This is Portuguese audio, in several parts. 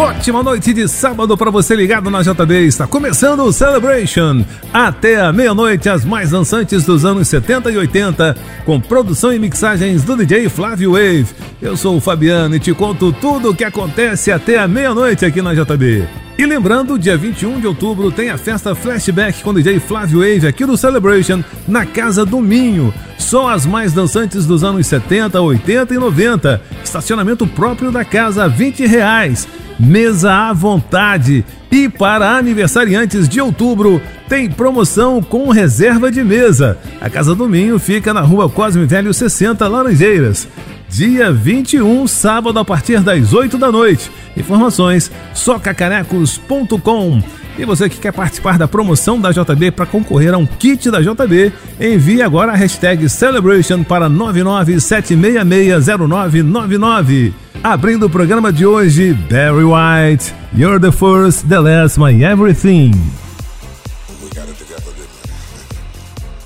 Ótima noite de sábado para você ligado na JB. Está começando o Celebration. Até a meia-noite, as mais dançantes dos anos 70 e 80, com produção e mixagens do DJ Flávio Wave. Eu sou o Fabiano e te conto tudo o que acontece até a meia-noite aqui na JB. E lembrando, dia 21 de outubro tem a festa Flashback com DJ Flávio Wave aqui do Celebration, na Casa do Minho. Só as mais dançantes dos anos 70, 80 e 90. Estacionamento próprio da casa, 20 reais. Mesa à vontade. E para aniversariantes de outubro, tem promoção com reserva de mesa. A Casa do Minho fica na rua Cosme Velho 60, Laranjeiras dia 21, sábado, a partir das 8 da noite. Informações socacanecos.com. E você que quer participar da promoção da JB para concorrer a um kit da JB, envie agora a hashtag Celebration para 997660999. Abrindo o programa de hoje, Barry White, You're the First, the Last, My Everything.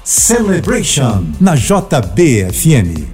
Celebration na JBFM.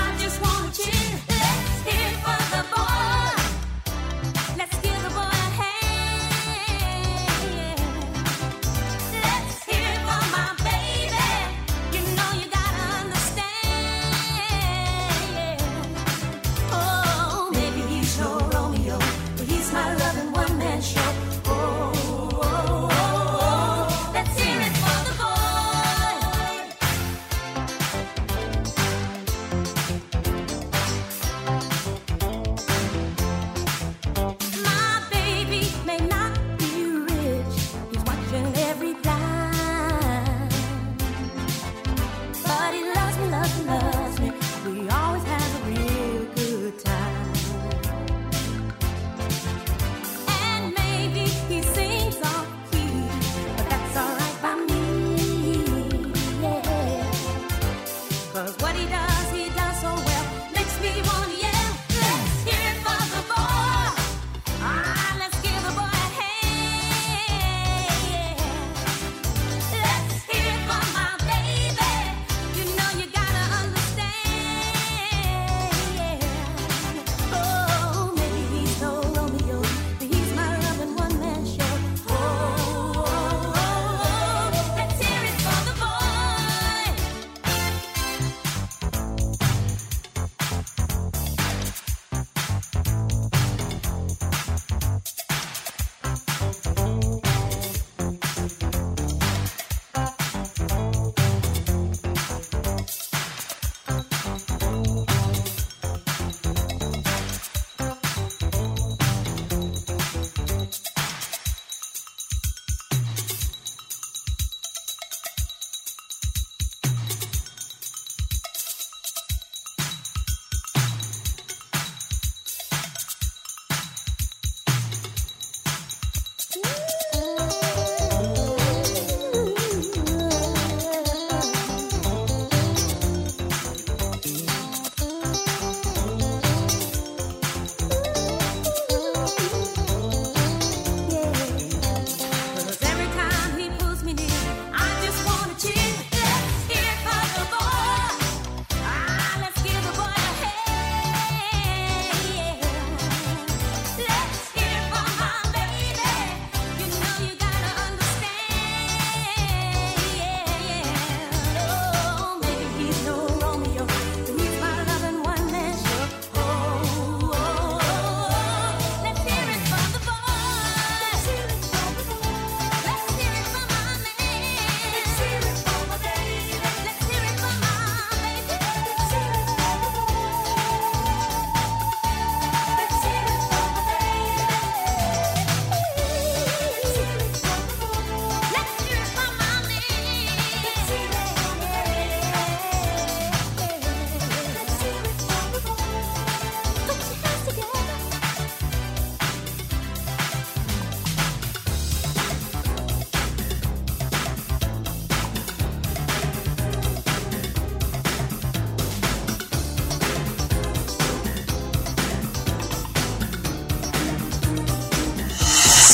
wanna. Let's hear it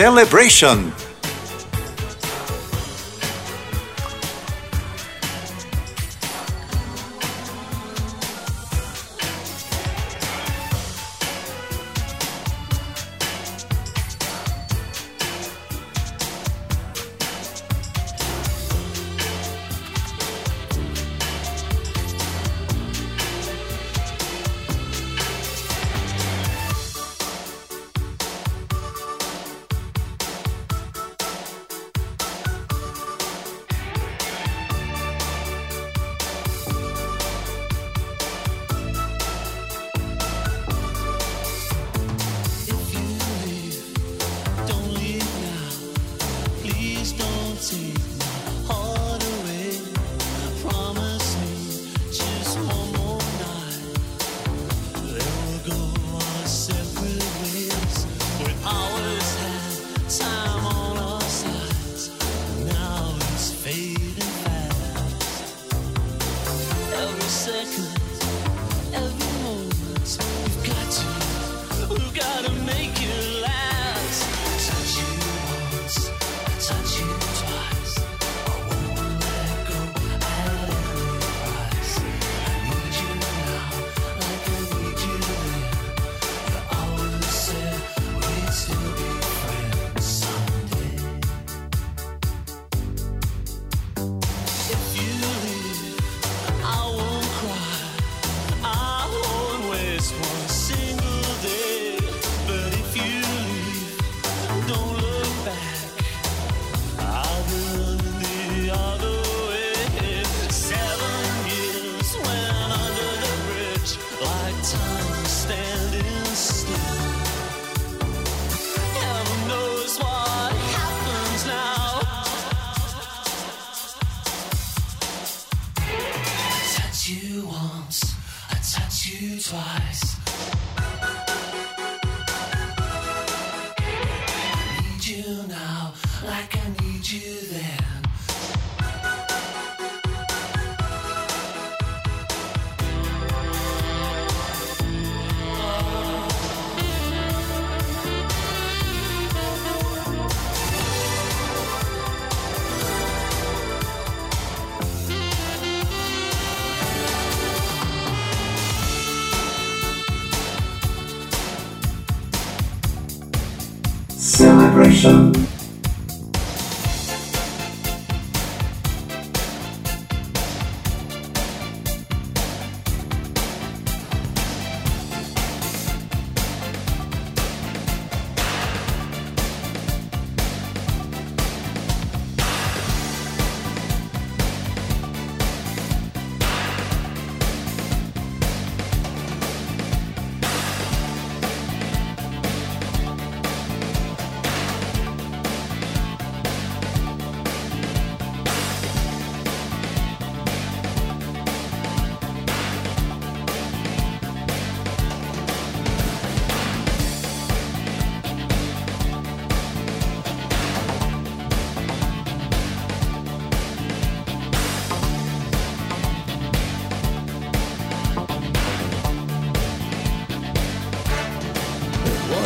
Celebration.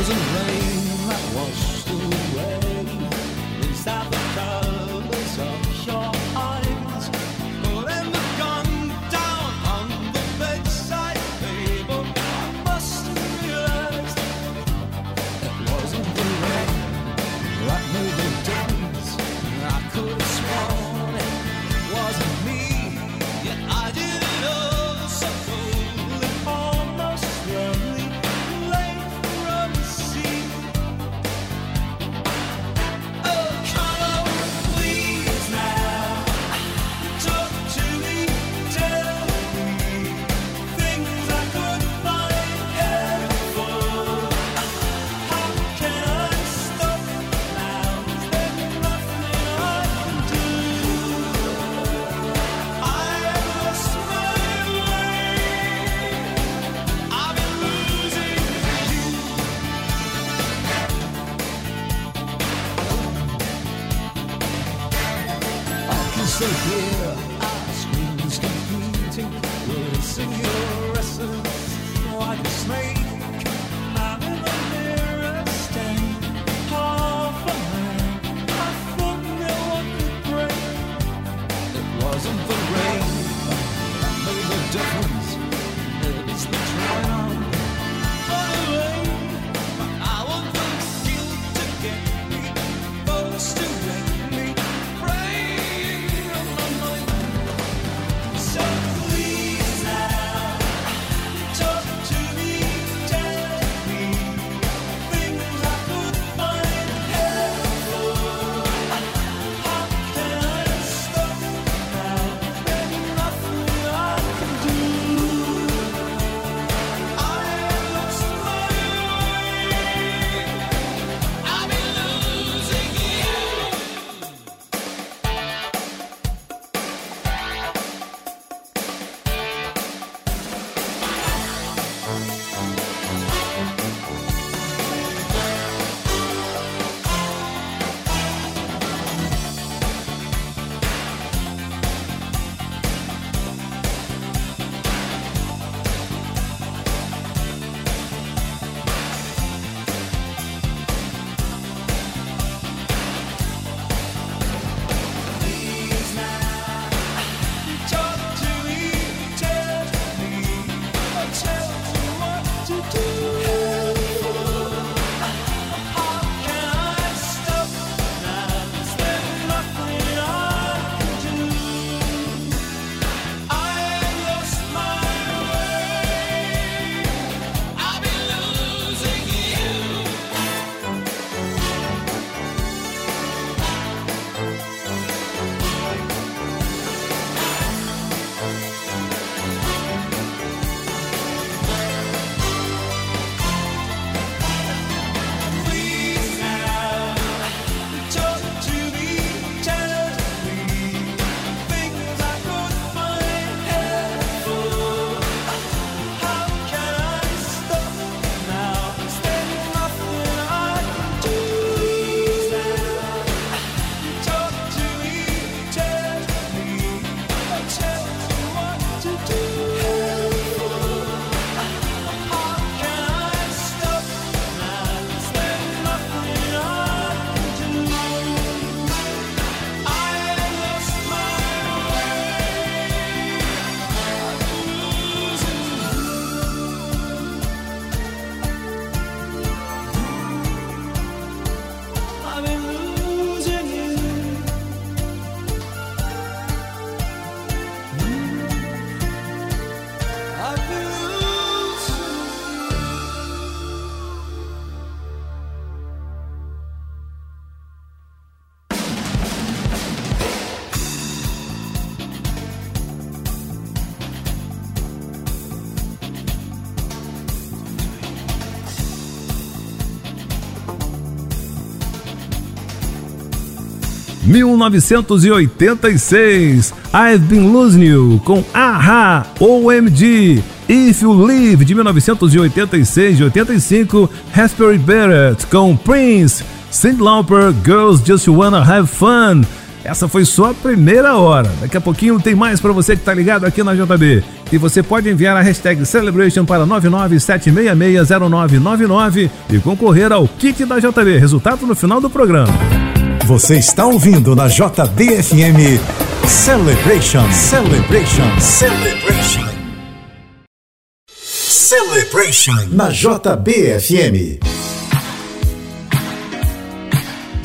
thousand rain. 1986. I've Been Losing You com Aha OMG. If You Live de 1986 e 85. Raspberry Barrett com Prince. Cindy Lauper, Girls Just Wanna Have Fun. Essa foi só a primeira hora. Daqui a pouquinho tem mais para você que tá ligado aqui na JB. E você pode enviar a hashtag Celebration para 997660999 e concorrer ao kit da JB. Resultado no final do programa. Você está ouvindo na JBFM Celebration. Celebration. Celebration. Celebration. Na JBFM.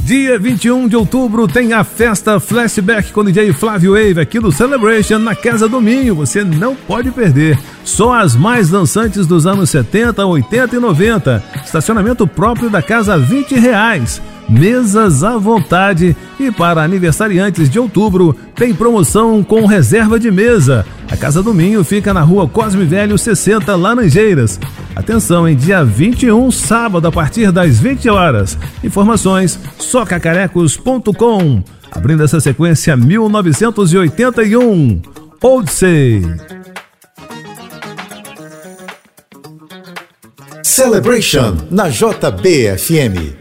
Dia 21 de outubro tem a festa Flashback com DJ Flávio Wave aqui no Celebration na Casa do Minho. Você não pode perder. Só as mais dançantes dos anos 70, 80 e 90. Estacionamento próprio da casa a 20 reais. Mesas à vontade. E para aniversariantes de outubro, tem promoção com reserva de mesa. A Casa do Minho fica na rua Cosme Velho 60, Laranjeiras. Atenção, em dia 21, sábado, a partir das 20 horas. Informações socacarecos.com. Abrindo essa sequência 1981. Odyssey. Celebration na JBFM.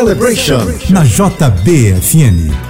Celebration na JBFN.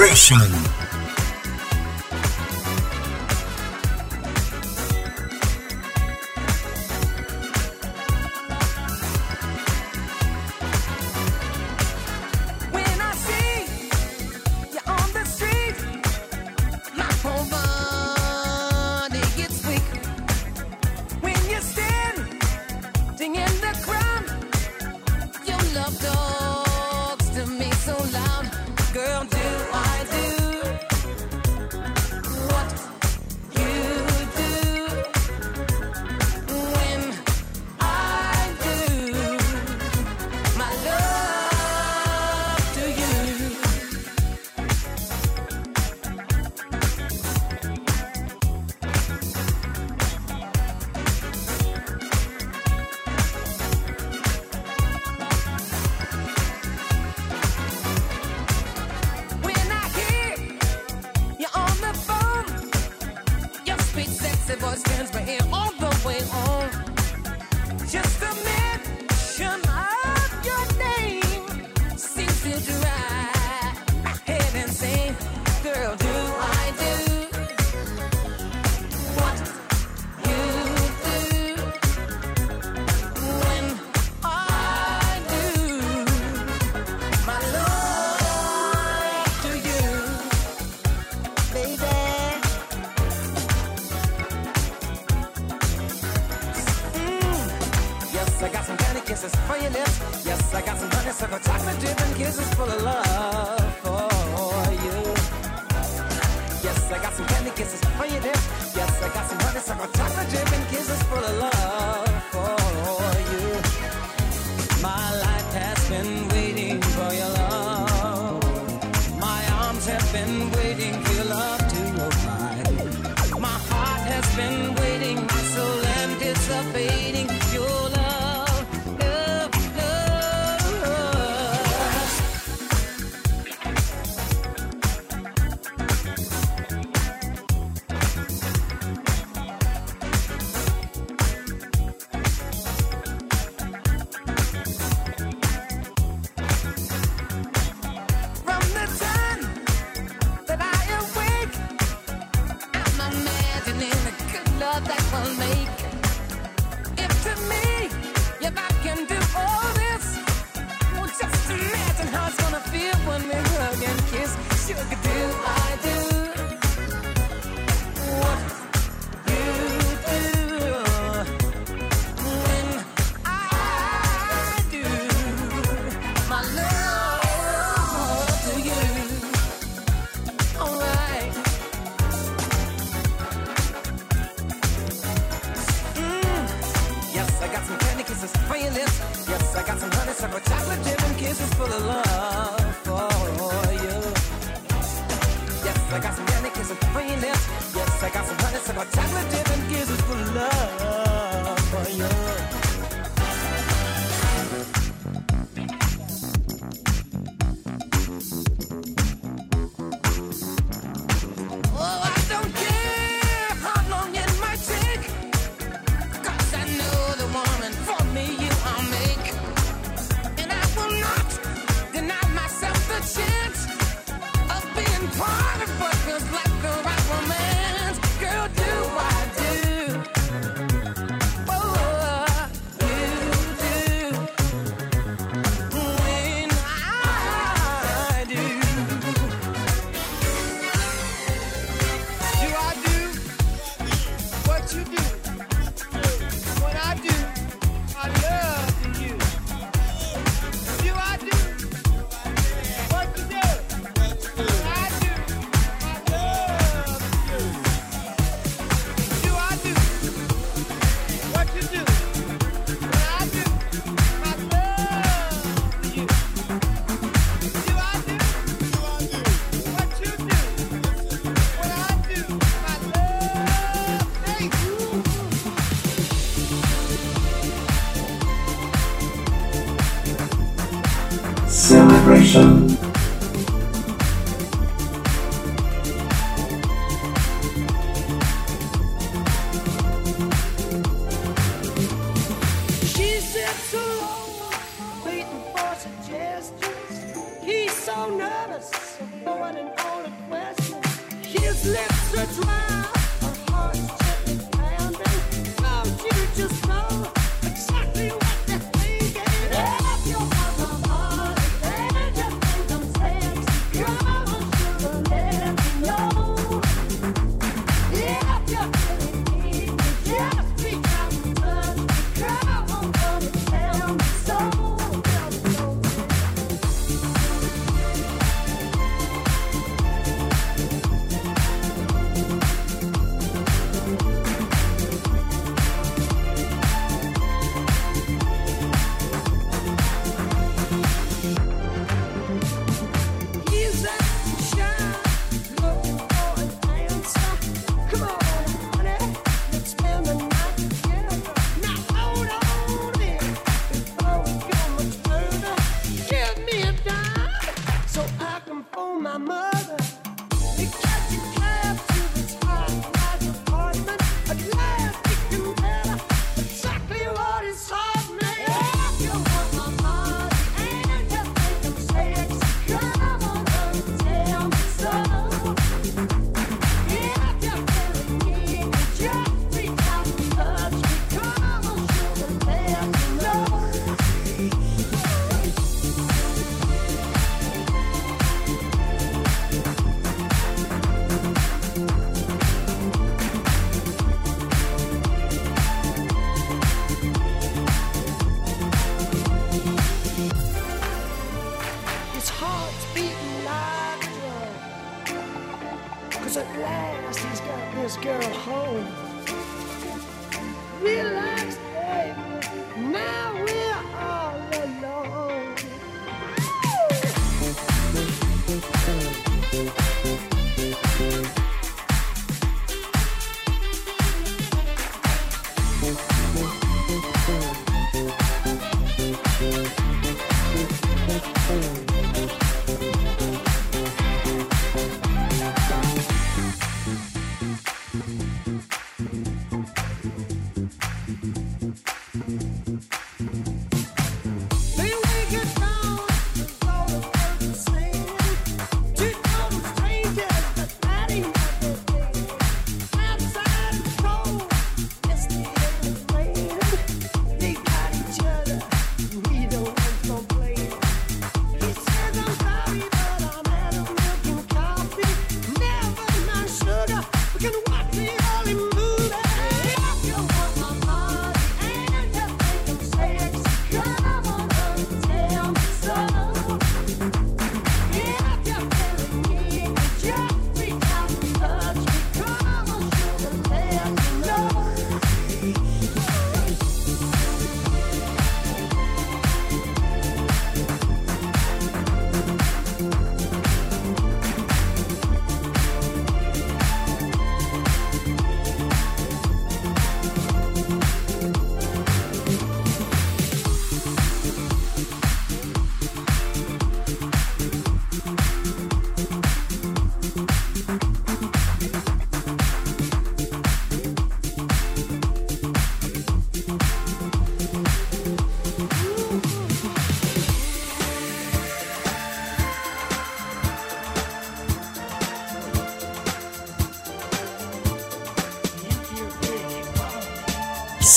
Celebration.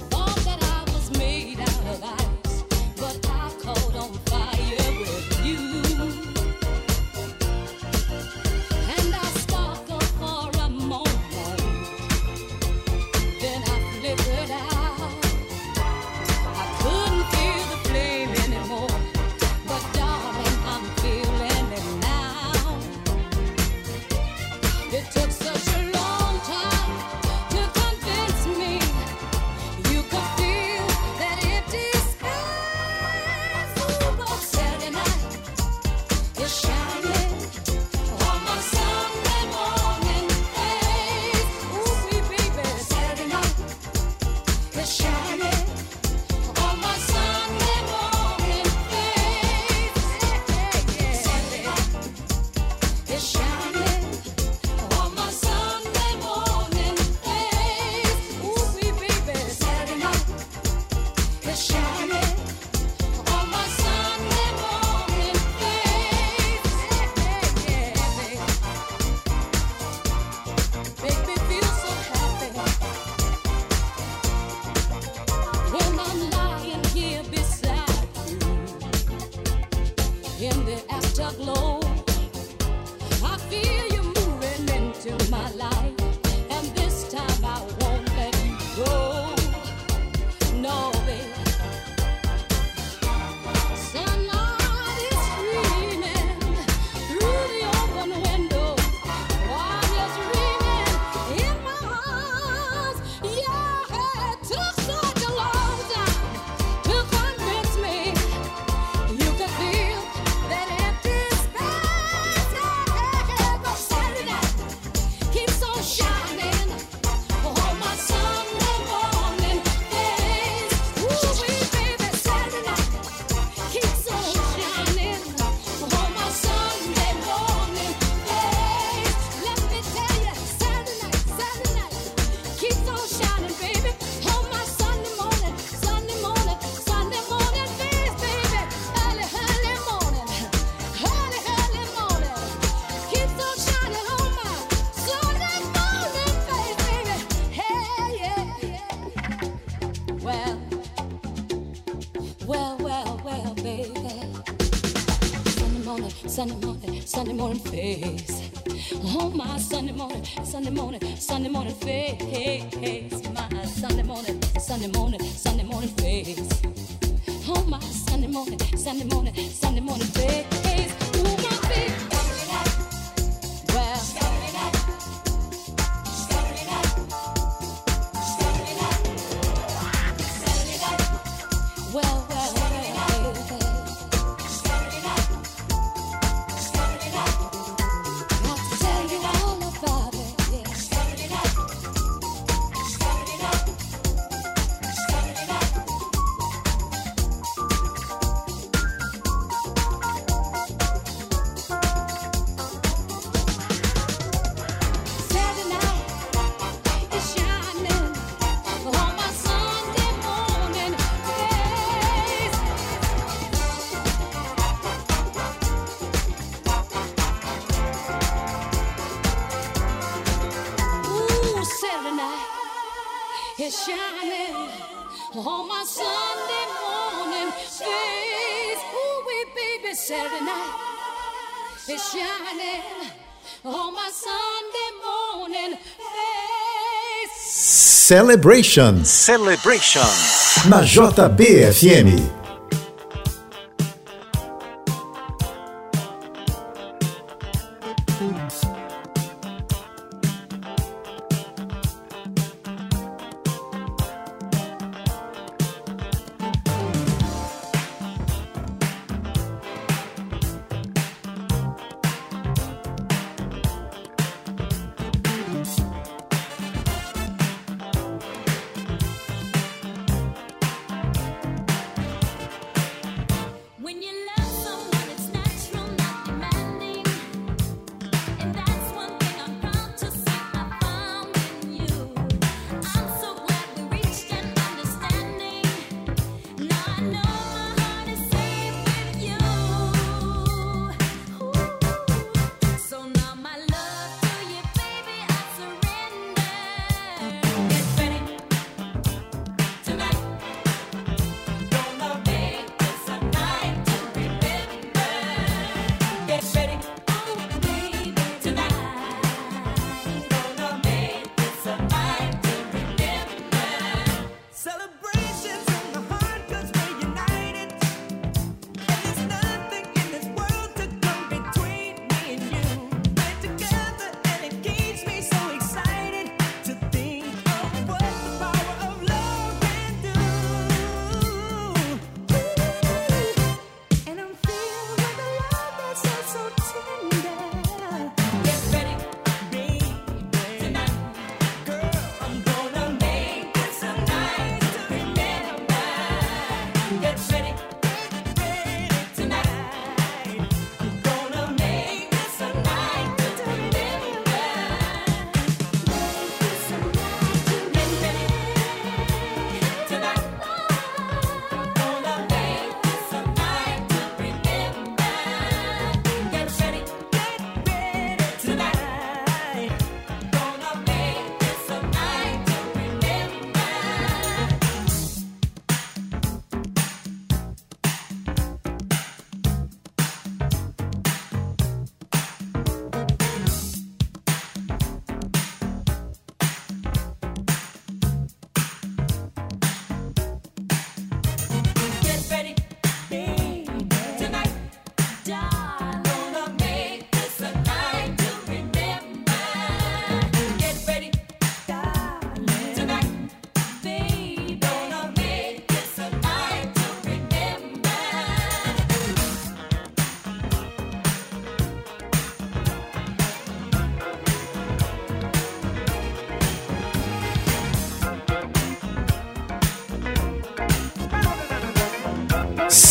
it all. morning face. Oh, my Sunday morning, Sunday morning, Sunday morning face. is shining on my Sunday morning face. Ooh, wee, baby, Saturday night is shining on my Sunday morning face. Celebration. Celebration. Na JBFM.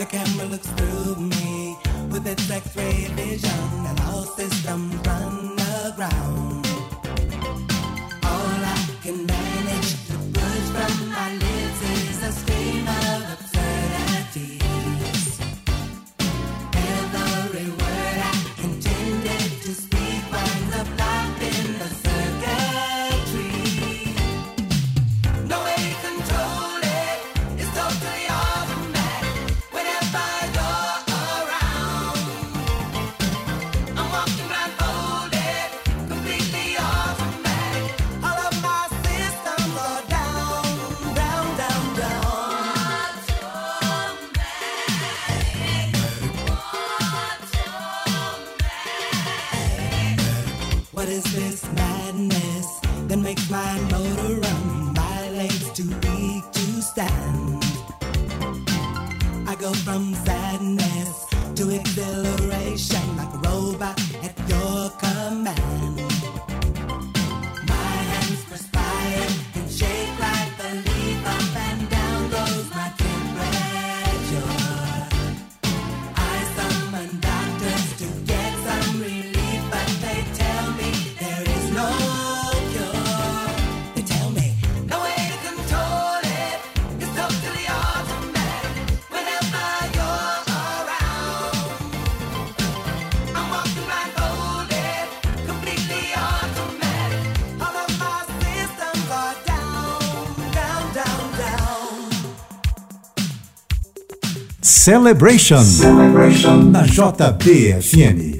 The camera looks through me with its x-ray vision and all systems run aground. Celebration, Celebration. na JBFN.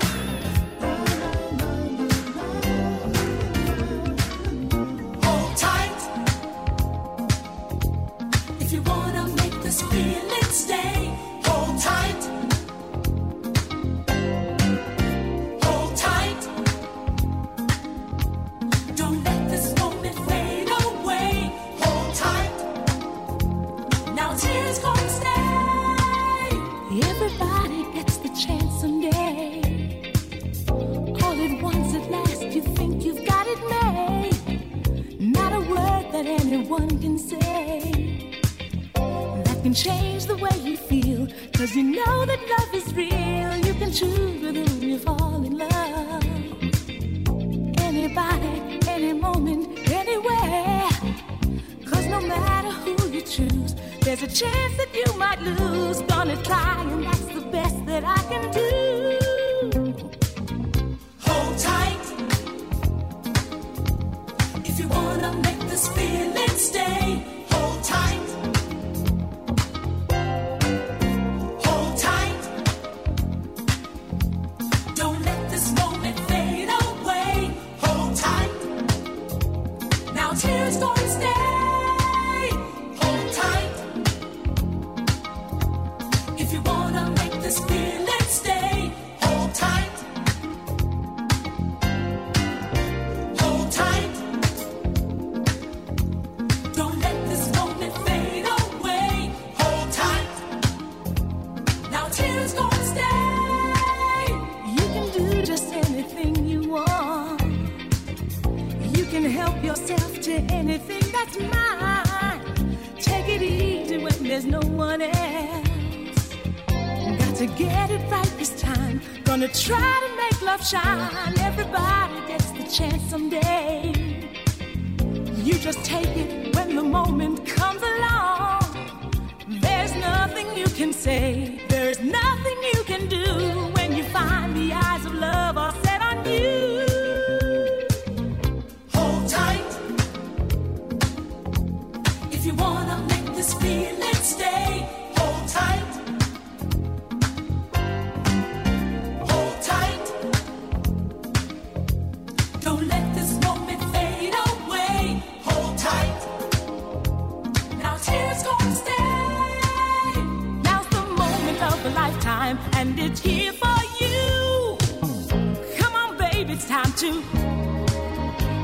to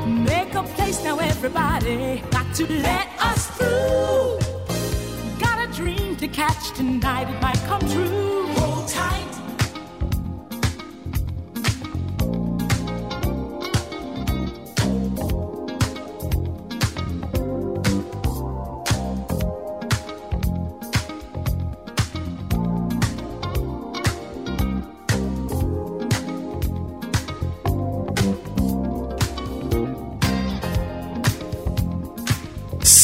make a place now, everybody. Got to let us through. Got a dream to catch tonight, it might come true. Hold tight.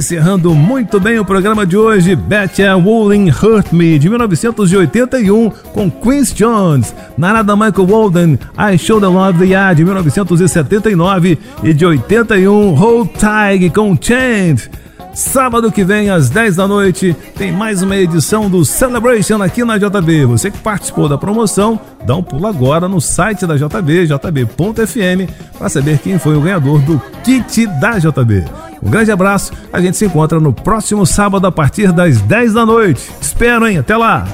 Encerrando muito bem o programa de hoje, Betcha Wooling Hurt Me, de 1981, com Quincy Jones. Narada Michael Walden, I Show the Love the Eye, de 1979. E de 81, Hold Tight, com Chant. Sábado que vem, às 10 da noite, tem mais uma edição do Celebration aqui na JB. Você que participou da promoção, dá um pulo agora no site da JB, jb.fm, para saber quem foi o ganhador do kit da JB. Um grande abraço, a gente se encontra no próximo sábado a partir das 10 da noite. Te espero, hein? Até lá!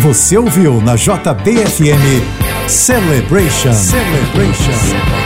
Você ouviu na JBFM Celebration. Celebration.